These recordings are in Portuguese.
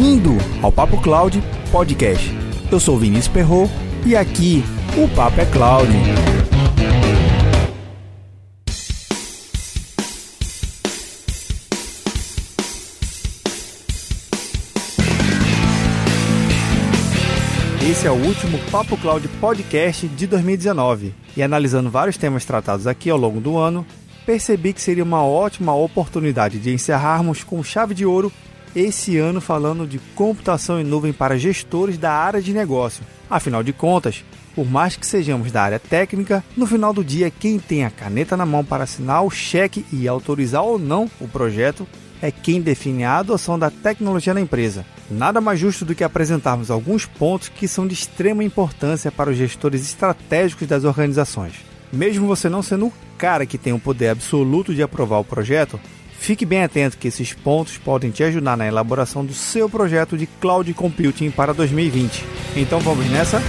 Bem-vindo ao Papo Cloud Podcast. Eu sou Vinícius Perro e aqui o Papo é Cloud. Esse é o último Papo Cloud Podcast de 2019 e analisando vários temas tratados aqui ao longo do ano, percebi que seria uma ótima oportunidade de encerrarmos com chave de ouro esse ano falando de computação em nuvem para gestores da área de negócio. Afinal de contas, por mais que sejamos da área técnica, no final do dia quem tem a caneta na mão para assinar o cheque e autorizar ou não o projeto é quem define a adoção da tecnologia na empresa. Nada mais justo do que apresentarmos alguns pontos que são de extrema importância para os gestores estratégicos das organizações. Mesmo você não sendo o cara que tem o poder absoluto de aprovar o projeto, Fique bem atento que esses pontos podem te ajudar na elaboração do seu projeto de cloud computing para 2020. Então vamos nessa?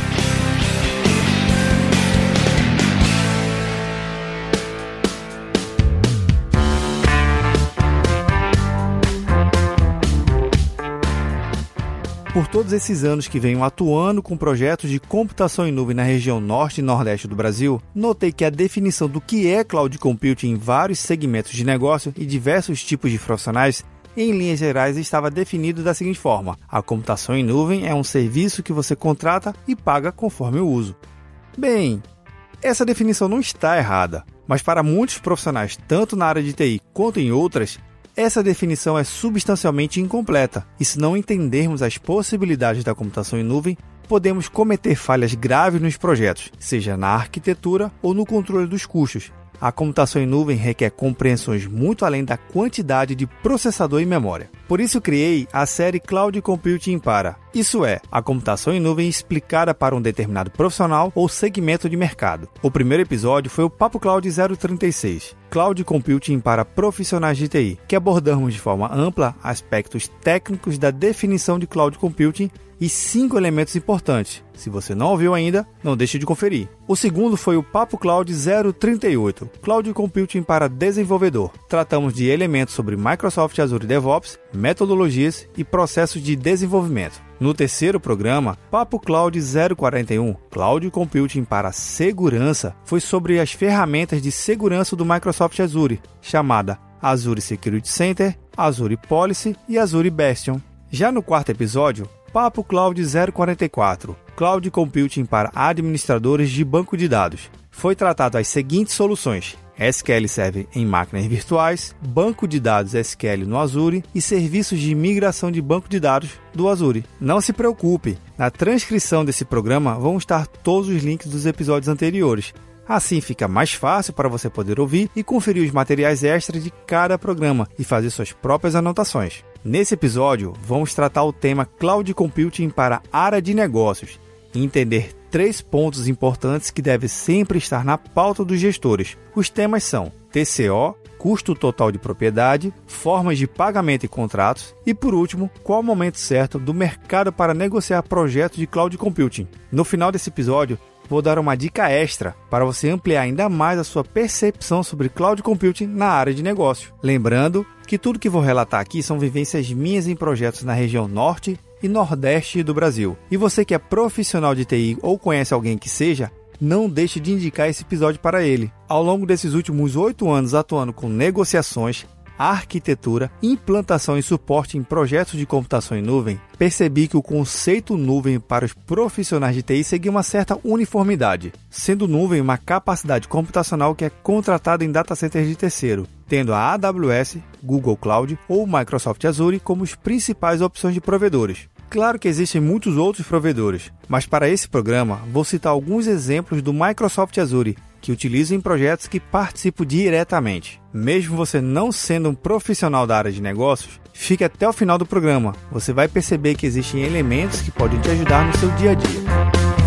Por todos esses anos que venho atuando com projetos de computação em nuvem na região norte e nordeste do Brasil, notei que a definição do que é cloud computing em vários segmentos de negócio e diversos tipos de profissionais em linhas gerais, estava definido da seguinte forma: a computação em nuvem é um serviço que você contrata e paga conforme o uso. Bem, essa definição não está errada, mas para muitos profissionais, tanto na área de TI quanto em outras, essa definição é substancialmente incompleta, e se não entendermos as possibilidades da computação em nuvem, podemos cometer falhas graves nos projetos, seja na arquitetura ou no controle dos custos, a computação em nuvem requer compreensões muito além da quantidade de processador e memória. Por isso criei a série Cloud Computing para, isso é, a computação em nuvem explicada para um determinado profissional ou segmento de mercado. O primeiro episódio foi o Papo Cloud 036, Cloud Computing para profissionais de TI, que abordamos de forma ampla aspectos técnicos da definição de Cloud Computing e cinco elementos importantes. Se você não ouviu ainda, não deixe de conferir. O segundo foi o Papo Cloud 038, Cloud Computing para desenvolvedor. Tratamos de elementos sobre Microsoft Azure DevOps, metodologias e processos de desenvolvimento. No terceiro programa, Papo Cloud 041, Cloud Computing para segurança, foi sobre as ferramentas de segurança do Microsoft Azure, chamada Azure Security Center, Azure Policy e Azure Bastion. Já no quarto episódio, Papo Cloud 044 Cloud Computing para administradores de banco de dados. Foi tratado as seguintes soluções: SQL Server em máquinas virtuais, banco de dados SQL no Azure e serviços de migração de banco de dados do Azure. Não se preocupe, na transcrição desse programa vão estar todos os links dos episódios anteriores. Assim fica mais fácil para você poder ouvir e conferir os materiais extras de cada programa e fazer suas próprias anotações. Nesse episódio, vamos tratar o tema Cloud Computing para área de negócios entender três pontos importantes que devem sempre estar na pauta dos gestores. Os temas são TCO, custo total de propriedade, formas de pagamento e contratos e, por último, qual o momento certo do mercado para negociar projetos de cloud computing. No final desse episódio, vou dar uma dica extra para você ampliar ainda mais a sua percepção sobre cloud computing na área de negócio. Lembrando que tudo que vou relatar aqui são vivências minhas em projetos na região norte e nordeste do Brasil. E você que é profissional de TI ou conhece alguém que seja, não deixe de indicar esse episódio para ele. Ao longo desses últimos oito anos atuando com negociações, arquitetura, implantação e suporte em projetos de computação em nuvem, percebi que o conceito nuvem para os profissionais de TI seguia uma certa uniformidade, sendo nuvem uma capacidade computacional que é contratada em data centers de terceiro, tendo a AWS, Google Cloud ou Microsoft Azure como as principais opções de provedores. Claro que existem muitos outros provedores, mas para esse programa vou citar alguns exemplos do Microsoft Azure que utilizo em projetos que participo diretamente. Mesmo você não sendo um profissional da área de negócios, fique até o final do programa. Você vai perceber que existem elementos que podem te ajudar no seu dia a dia.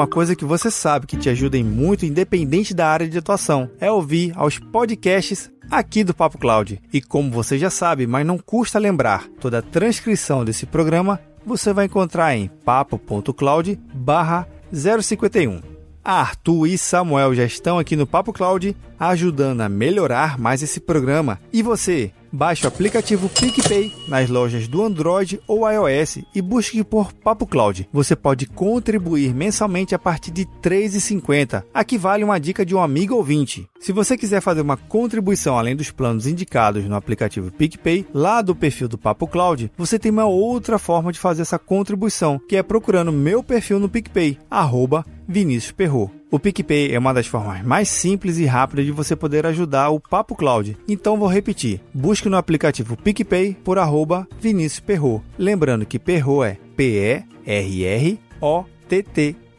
Uma coisa que você sabe que te ajuda em muito, independente da área de atuação, é ouvir aos podcasts aqui do Papo Cloud. E como você já sabe, mas não custa lembrar, toda a transcrição desse programa você vai encontrar em papo.cloud barra 051. Arthur e Samuel já estão aqui no Papo Cloud ajudando a melhorar mais esse programa. E você, baixe o aplicativo PicPay nas lojas do Android ou iOS e busque por Papo Cloud. Você pode contribuir mensalmente a partir de R$ 3,50. Aqui vale uma dica de um amigo ouvinte. Se você quiser fazer uma contribuição além dos planos indicados no aplicativo PicPay, lá do perfil do Papo Cloud, você tem uma outra forma de fazer essa contribuição, que é procurando meu perfil no PicPay, arroba Vinícius. O PicPay é uma das formas mais simples e rápidas de você poder ajudar o Papo Cloud. Então vou repetir. Busque no aplicativo PicPay por arroba Vinícius Perro. Lembrando que Perro é P-E-R-R-O-T-T.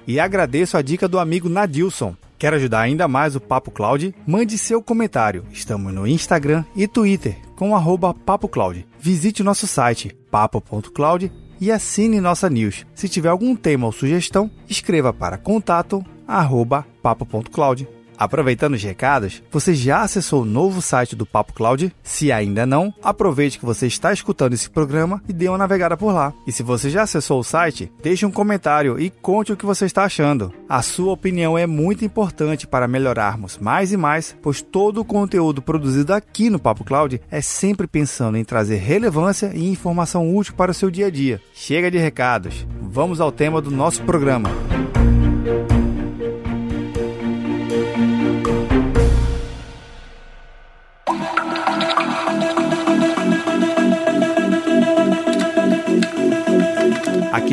E agradeço a dica do amigo Nadilson. Quer ajudar ainda mais o Papo Cloud? Mande seu comentário. Estamos no Instagram e Twitter com arroba Papo Cloud. Visite nosso site papo.cloud e assine nossa news. Se tiver algum tema ou sugestão, escreva para contato arroba papo.cloud. Aproveitando os recados, você já acessou o novo site do Papo Cloud? Se ainda não, aproveite que você está escutando esse programa e dê uma navegada por lá. E se você já acessou o site, deixe um comentário e conte o que você está achando. A sua opinião é muito importante para melhorarmos mais e mais, pois todo o conteúdo produzido aqui no Papo Cloud é sempre pensando em trazer relevância e informação útil para o seu dia a dia. Chega de recados, vamos ao tema do nosso programa.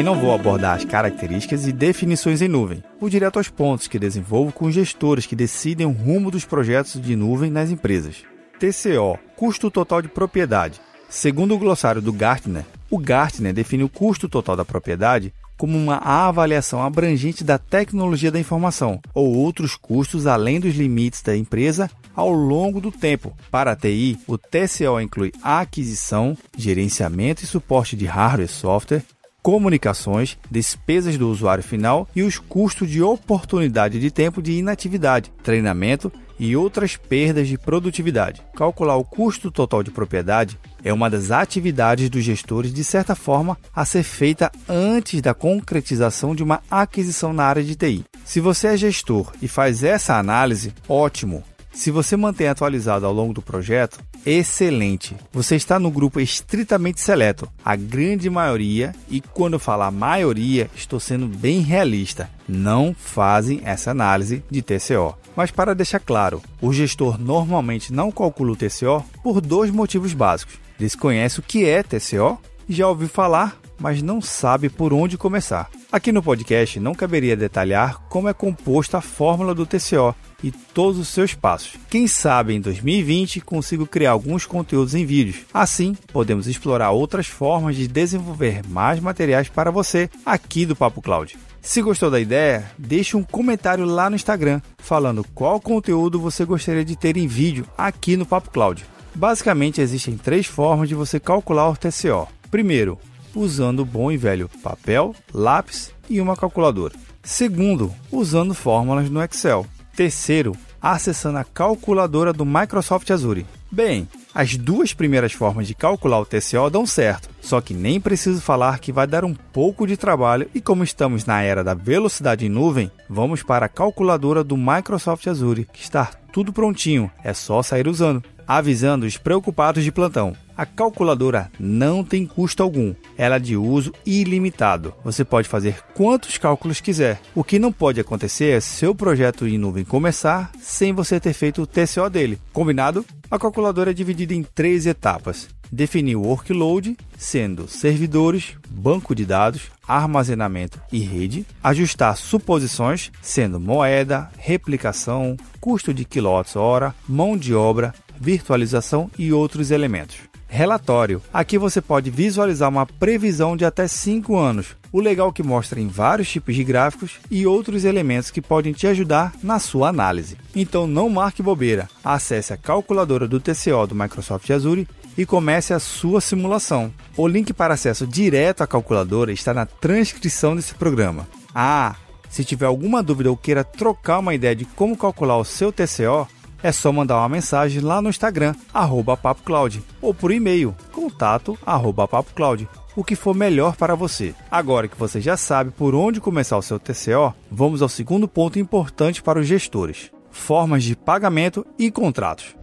Não vou abordar as características e definições em nuvem. Vou direto aos pontos que desenvolvo com gestores que decidem o rumo dos projetos de nuvem nas empresas. TCO Custo total de propriedade. Segundo o glossário do Gartner, o Gartner define o custo total da propriedade como uma avaliação abrangente da tecnologia da informação ou outros custos além dos limites da empresa ao longo do tempo. Para a TI, o TCO inclui a aquisição, gerenciamento e suporte de hardware e software, comunicações, despesas do usuário final e os custos de oportunidade de tempo de inatividade, treinamento e outras perdas de produtividade. Calcular o custo total de propriedade é uma das atividades dos gestores, de certa forma, a ser feita antes da concretização de uma aquisição na área de TI. Se você é gestor e faz essa análise, ótimo! Se você mantém atualizado ao longo do projeto, excelente. Você está no grupo estritamente seleto, a grande maioria, e quando falar maioria, estou sendo bem realista, não fazem essa análise de TCO. Mas para deixar claro, o gestor normalmente não calcula o TCO por dois motivos básicos. Desconhece o que é TCO, já ouviu falar, mas não sabe por onde começar. Aqui no podcast não caberia detalhar como é composta a fórmula do TCO e todos os seus passos. Quem sabe em 2020 consigo criar alguns conteúdos em vídeos. Assim, podemos explorar outras formas de desenvolver mais materiais para você aqui do Papo Cloud. Se gostou da ideia, deixe um comentário lá no Instagram falando qual conteúdo você gostaria de ter em vídeo aqui no Papo Cloud. Basicamente, existem três formas de você calcular o TCO. Primeiro, usando bom e velho papel, lápis e uma calculadora. Segundo, usando fórmulas no Excel. Terceiro, acessando a calculadora do Microsoft Azure. Bem, as duas primeiras formas de calcular o TCO dão certo, só que nem preciso falar que vai dar um pouco de trabalho e como estamos na era da velocidade em nuvem, vamos para a calculadora do Microsoft Azure, que está tudo prontinho, é só sair usando avisando os preocupados de plantão. A calculadora não tem custo algum, ela é de uso ilimitado. Você pode fazer quantos cálculos quiser. O que não pode acontecer é seu projeto em nuvem começar sem você ter feito o TCO dele. Combinado? A calculadora é dividida em três etapas definir o workload, sendo servidores, banco de dados, armazenamento e rede, ajustar suposições, sendo moeda, replicação, custo de quilowatts-hora, mão de obra, virtualização e outros elementos. Relatório. Aqui você pode visualizar uma previsão de até 5 anos. O legal é que mostra em vários tipos de gráficos e outros elementos que podem te ajudar na sua análise. Então não marque bobeira. Acesse a calculadora do TCO do Microsoft Azure e comece a sua simulação. O link para acesso direto à calculadora está na transcrição desse programa. Ah, se tiver alguma dúvida ou queira trocar uma ideia de como calcular o seu TCO, é só mandar uma mensagem lá no Instagram, arroba papocloud, ou por e-mail, contato, arroba papocloud. o que for melhor para você. Agora que você já sabe por onde começar o seu TCO, vamos ao segundo ponto importante para os gestores: formas de pagamento e contratos.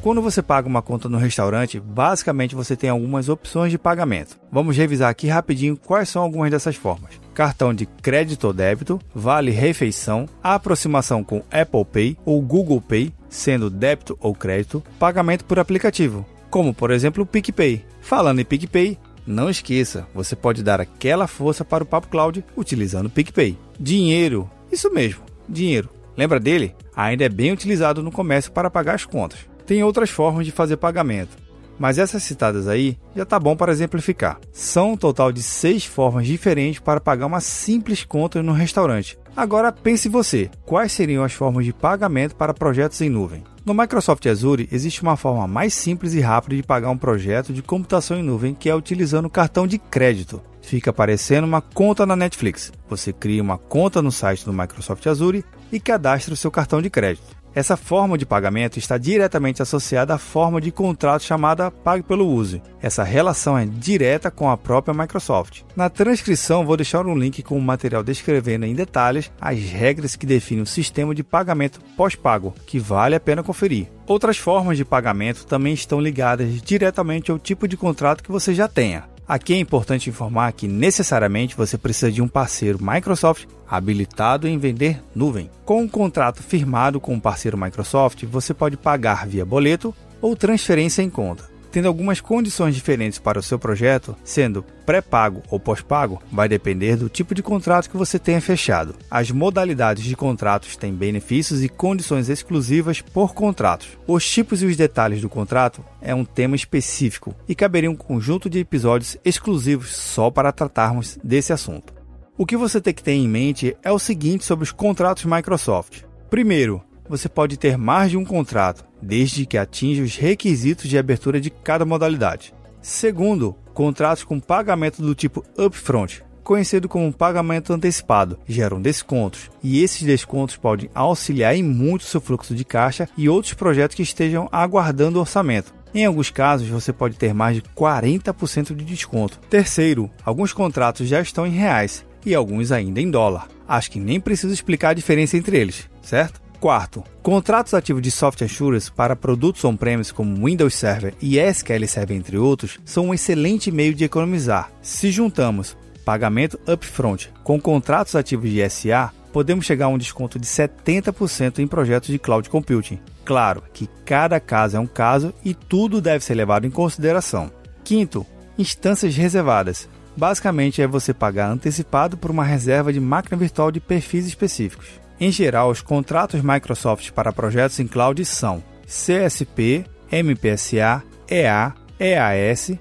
Quando você paga uma conta no restaurante, basicamente você tem algumas opções de pagamento. Vamos revisar aqui rapidinho quais são algumas dessas formas. Cartão de crédito ou débito, vale refeição, aproximação com Apple Pay ou Google Pay, sendo débito ou crédito, pagamento por aplicativo, como por exemplo o PicPay. Falando em PicPay, não esqueça, você pode dar aquela força para o Papo Cloud utilizando o PicPay. Dinheiro, isso mesmo, dinheiro. Lembra dele? Ainda é bem utilizado no comércio para pagar as contas. Tem outras formas de fazer pagamento, mas essas citadas aí já tá bom para exemplificar. São um total de seis formas diferentes para pagar uma simples conta no restaurante. Agora pense você, quais seriam as formas de pagamento para projetos em nuvem? No Microsoft Azure existe uma forma mais simples e rápida de pagar um projeto de computação em nuvem que é utilizando o cartão de crédito. Fica aparecendo uma conta na Netflix. Você cria uma conta no site do Microsoft Azure e cadastra o seu cartão de crédito. Essa forma de pagamento está diretamente associada à forma de contrato chamada Pague pelo Uso. Essa relação é direta com a própria Microsoft. Na transcrição, vou deixar um link com o material descrevendo em detalhes as regras que definem o sistema de pagamento pós-pago, que vale a pena conferir. Outras formas de pagamento também estão ligadas diretamente ao tipo de contrato que você já tenha. Aqui é importante informar que necessariamente você precisa de um parceiro Microsoft habilitado em vender nuvem. Com um contrato firmado com um parceiro Microsoft, você pode pagar via boleto ou transferência em conta tendo algumas condições diferentes para o seu projeto, sendo pré-pago ou pós-pago, vai depender do tipo de contrato que você tenha fechado. As modalidades de contratos têm benefícios e condições exclusivas por contratos. Os tipos e os detalhes do contrato é um tema específico e caberia um conjunto de episódios exclusivos só para tratarmos desse assunto. O que você tem que ter em mente é o seguinte sobre os contratos Microsoft. Primeiro, você pode ter mais de um contrato, desde que atinja os requisitos de abertura de cada modalidade. Segundo, contratos com pagamento do tipo upfront, conhecido como pagamento antecipado, geram descontos, e esses descontos podem auxiliar em muito seu fluxo de caixa e outros projetos que estejam aguardando orçamento. Em alguns casos, você pode ter mais de 40% de desconto. Terceiro, alguns contratos já estão em reais e alguns ainda em dólar. Acho que nem preciso explicar a diferença entre eles, certo? Quarto, contratos ativos de software assurance para produtos on-premise como Windows Server e SQL Server, entre outros, são um excelente meio de economizar. Se juntamos pagamento upfront com contratos ativos de SA, podemos chegar a um desconto de 70% em projetos de cloud computing. Claro que cada caso é um caso e tudo deve ser levado em consideração. Quinto, instâncias reservadas. Basicamente é você pagar antecipado por uma reserva de máquina virtual de perfis específicos. Em geral, os contratos Microsoft para projetos em cloud são CSP, MPSA, EA, EAS,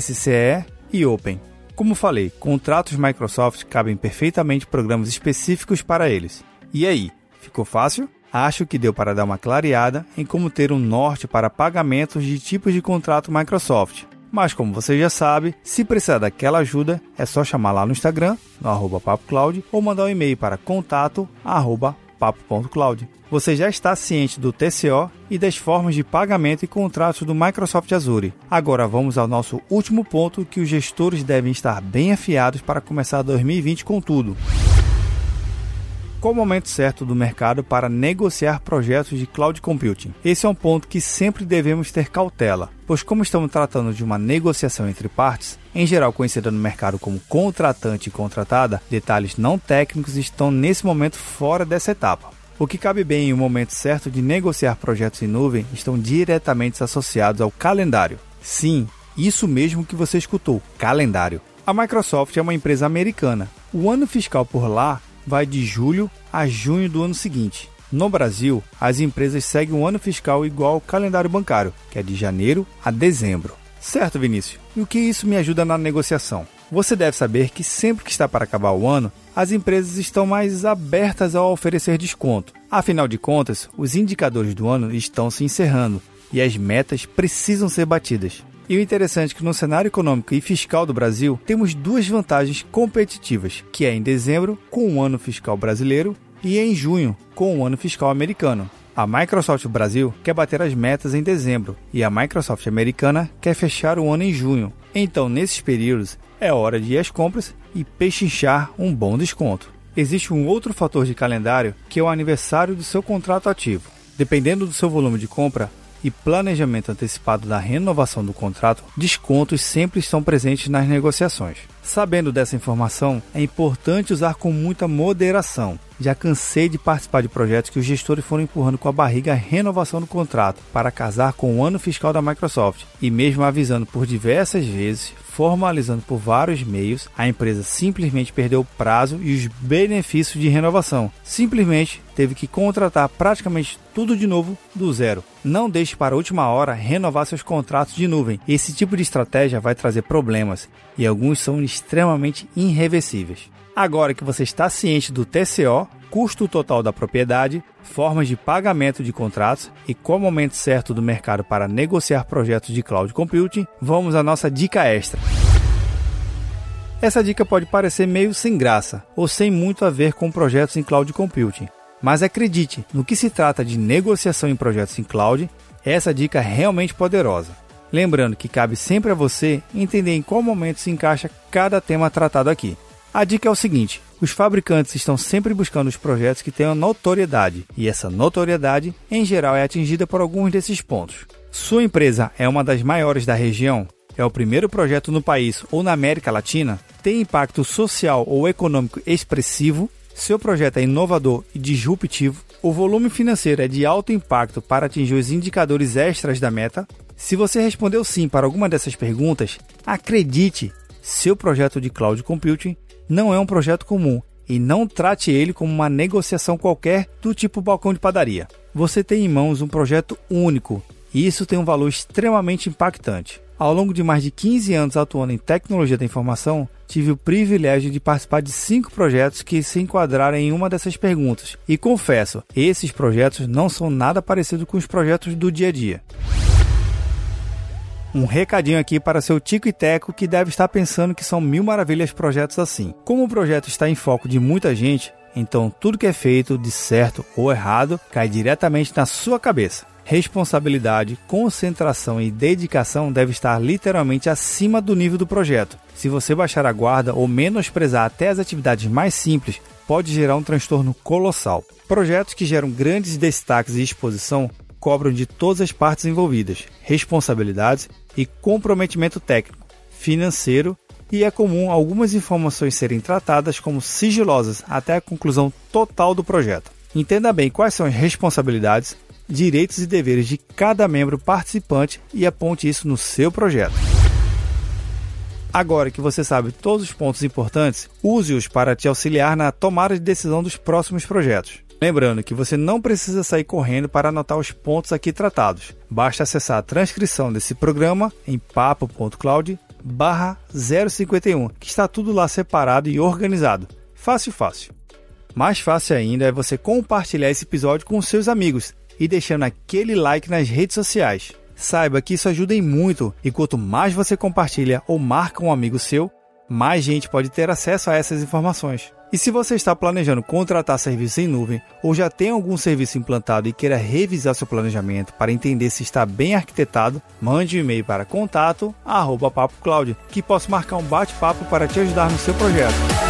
SCE e Open. Como falei, contratos Microsoft cabem perfeitamente programas específicos para eles. E aí, ficou fácil? Acho que deu para dar uma clareada em como ter um norte para pagamentos de tipos de contrato Microsoft. Mas como você já sabe, se precisar daquela ajuda, é só chamar lá no Instagram, no arroba papocloud, ou mandar um e-mail para contato arroba papo.cloud. Você já está ciente do TCO e das formas de pagamento e contratos do Microsoft Azure. Agora vamos ao nosso último ponto que os gestores devem estar bem afiados para começar 2020 com tudo qual o momento certo do mercado para negociar projetos de cloud computing. Esse é um ponto que sempre devemos ter cautela, pois, como estamos tratando de uma negociação entre partes, em geral conhecida no mercado como contratante e contratada, detalhes não técnicos estão nesse momento fora dessa etapa. O que cabe bem em um momento certo de negociar projetos em nuvem estão diretamente associados ao calendário. Sim, isso mesmo que você escutou, calendário. A Microsoft é uma empresa americana. O ano fiscal por lá vai de julho a junho do ano seguinte. No Brasil, as empresas seguem um ano fiscal igual ao calendário bancário, que é de janeiro a dezembro. Certo, Vinícius? E o que isso me ajuda na negociação? Você deve saber que sempre que está para acabar o ano, as empresas estão mais abertas a oferecer desconto. Afinal de contas, os indicadores do ano estão se encerrando e as metas precisam ser batidas. E o interessante é que no cenário econômico e fiscal do Brasil, temos duas vantagens competitivas, que é em dezembro, com o ano fiscal brasileiro, e em junho, com o ano fiscal americano. A Microsoft Brasil quer bater as metas em dezembro e a Microsoft americana quer fechar o ano em junho. Então, nesses períodos, é hora de ir às compras e pechinchar um bom desconto. Existe um outro fator de calendário que é o aniversário do seu contrato ativo. Dependendo do seu volume de compra, e planejamento antecipado da renovação do contrato, descontos sempre estão presentes nas negociações. Sabendo dessa informação, é importante usar com muita moderação. Já cansei de participar de projetos que os gestores foram empurrando com a barriga a renovação do contrato para casar com o ano fiscal da Microsoft e mesmo avisando por diversas vezes, formalizando por vários meios, a empresa simplesmente perdeu o prazo e os benefícios de renovação. Simplesmente teve que contratar praticamente tudo de novo do zero. Não deixe para a última hora renovar seus contratos de nuvem. Esse tipo de estratégia vai trazer problemas e alguns são extremamente irreversíveis. Agora que você está ciente do TCO, custo total da propriedade, formas de pagamento de contratos e qual o momento certo do mercado para negociar projetos de cloud computing, vamos à nossa dica extra. Essa dica pode parecer meio sem graça ou sem muito a ver com projetos em cloud computing, mas acredite, no que se trata de negociação em projetos em cloud, essa dica é realmente poderosa. Lembrando que cabe sempre a você entender em qual momento se encaixa cada tema tratado aqui. A dica é o seguinte: os fabricantes estão sempre buscando os projetos que tenham notoriedade, e essa notoriedade, em geral, é atingida por alguns desses pontos. Sua empresa é uma das maiores da região? É o primeiro projeto no país ou na América Latina? Tem impacto social ou econômico expressivo? Seu projeto é inovador e disruptivo? O volume financeiro é de alto impacto para atingir os indicadores extras da meta? Se você respondeu sim para alguma dessas perguntas, acredite, seu projeto de cloud computing não é um projeto comum e não trate ele como uma negociação qualquer do tipo balcão de padaria. Você tem em mãos um projeto único e isso tem um valor extremamente impactante. Ao longo de mais de 15 anos atuando em tecnologia da informação, tive o privilégio de participar de cinco projetos que se enquadraram em uma dessas perguntas. E confesso, esses projetos não são nada parecidos com os projetos do dia a dia. Um recadinho aqui para seu Tico e Teco que deve estar pensando que são mil maravilhas projetos assim. Como o projeto está em foco de muita gente, então tudo que é feito de certo ou errado cai diretamente na sua cabeça. Responsabilidade, concentração e dedicação deve estar literalmente acima do nível do projeto. Se você baixar a guarda ou menosprezar até as atividades mais simples, pode gerar um transtorno colossal. Projetos que geram grandes destaques e exposição cobram de todas as partes envolvidas responsabilidades e comprometimento técnico, financeiro e é comum algumas informações serem tratadas como sigilosas até a conclusão total do projeto. Entenda bem quais são as responsabilidades, direitos e deveres de cada membro participante e aponte isso no seu projeto. Agora que você sabe todos os pontos importantes, use-os para te auxiliar na tomada de decisão dos próximos projetos. Lembrando que você não precisa sair correndo para anotar os pontos aqui tratados. Basta acessar a transcrição desse programa em papo.cloud barra 051, que está tudo lá separado e organizado. Fácil, fácil. Mais fácil ainda é você compartilhar esse episódio com seus amigos e deixando aquele like nas redes sociais. Saiba que isso ajuda em muito e quanto mais você compartilha ou marca um amigo seu, mais gente pode ter acesso a essas informações. E se você está planejando contratar serviço em nuvem ou já tem algum serviço implantado e queira revisar seu planejamento para entender se está bem arquitetado, mande um e-mail para contato@papocloud, que posso marcar um bate-papo para te ajudar no seu projeto.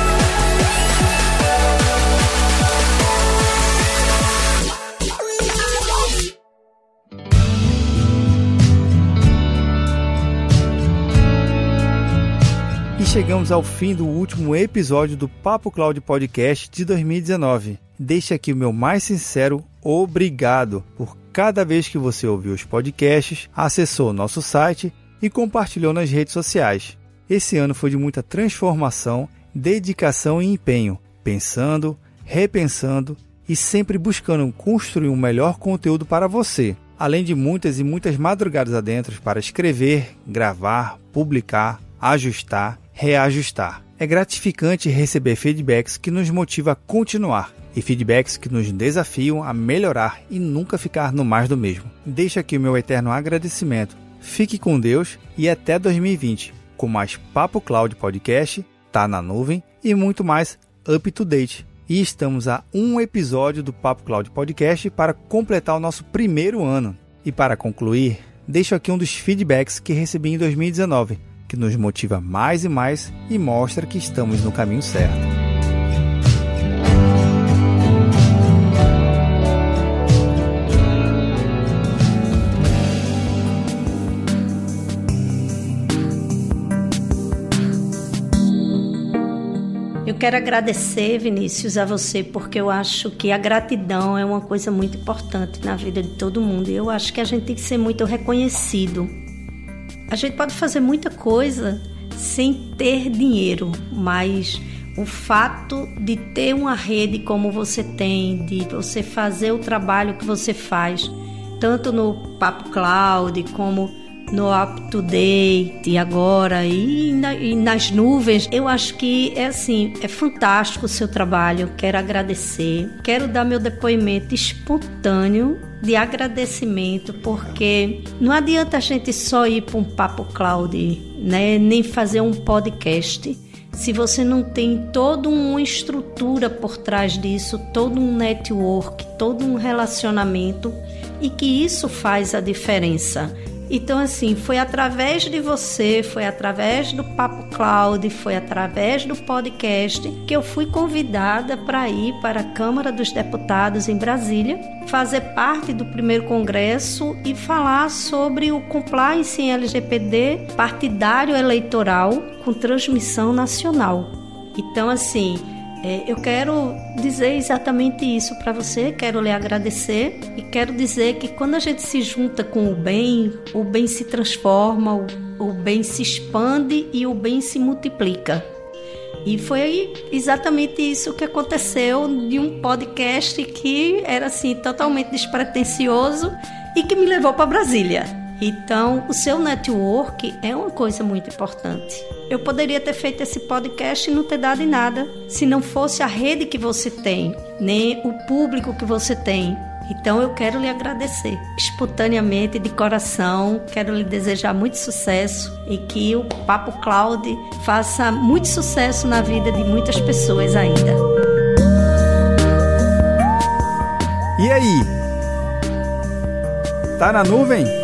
Chegamos ao fim do último episódio do Papo Cloud Podcast de 2019. Deixe aqui o meu mais sincero obrigado por cada vez que você ouviu os podcasts, acessou nosso site e compartilhou nas redes sociais. Esse ano foi de muita transformação, dedicação e empenho, pensando, repensando e sempre buscando construir um melhor conteúdo para você, além de muitas e muitas madrugadas adentro para escrever, gravar, publicar, ajustar reajustar. É gratificante receber feedbacks que nos motivam a continuar e feedbacks que nos desafiam a melhorar e nunca ficar no mais do mesmo. Deixo aqui o meu eterno agradecimento. Fique com Deus e até 2020 com mais Papo Cloud Podcast, Tá na Nuvem e muito mais Up to Date. E estamos a um episódio do Papo Cloud Podcast para completar o nosso primeiro ano. E para concluir, deixo aqui um dos feedbacks que recebi em 2019 que nos motiva mais e mais e mostra que estamos no caminho certo. Eu quero agradecer, Vinícius, a você, porque eu acho que a gratidão é uma coisa muito importante na vida de todo mundo. Eu acho que a gente tem que ser muito reconhecido. A gente pode fazer muita coisa sem ter dinheiro, mas o fato de ter uma rede como você tem, de você fazer o trabalho que você faz, tanto no Papo Cloud como no Up to Date agora e, na, e, nas nuvens. Eu acho que é assim, é fantástico o seu trabalho. Quero agradecer. Quero dar meu depoimento espontâneo de agradecimento, porque não adianta a gente só ir para um papo cloud, né, nem fazer um podcast. Se você não tem toda uma estrutura por trás disso, todo um network, todo um relacionamento, e que isso faz a diferença. Então, assim, foi através de você, foi através do Papo Cloud, foi através do podcast que eu fui convidada para ir para a Câmara dos Deputados em Brasília, fazer parte do primeiro congresso e falar sobre o compliance em LGPD partidário eleitoral com transmissão nacional. Então, assim, é, eu quero dizer exatamente isso para você, quero lhe agradecer e quero dizer que quando a gente se junta com o bem, o bem se transforma, o, o bem se expande e o bem se multiplica. E foi exatamente isso que aconteceu de um podcast que era assim totalmente despretensioso e que me levou para Brasília. Então, o seu network é uma coisa muito importante. Eu poderia ter feito esse podcast e não ter dado em nada se não fosse a rede que você tem, nem o público que você tem. Então eu quero lhe agradecer espontaneamente, de coração, quero lhe desejar muito sucesso e que o Papo Cloud faça muito sucesso na vida de muitas pessoas ainda. E aí? Tá na nuvem?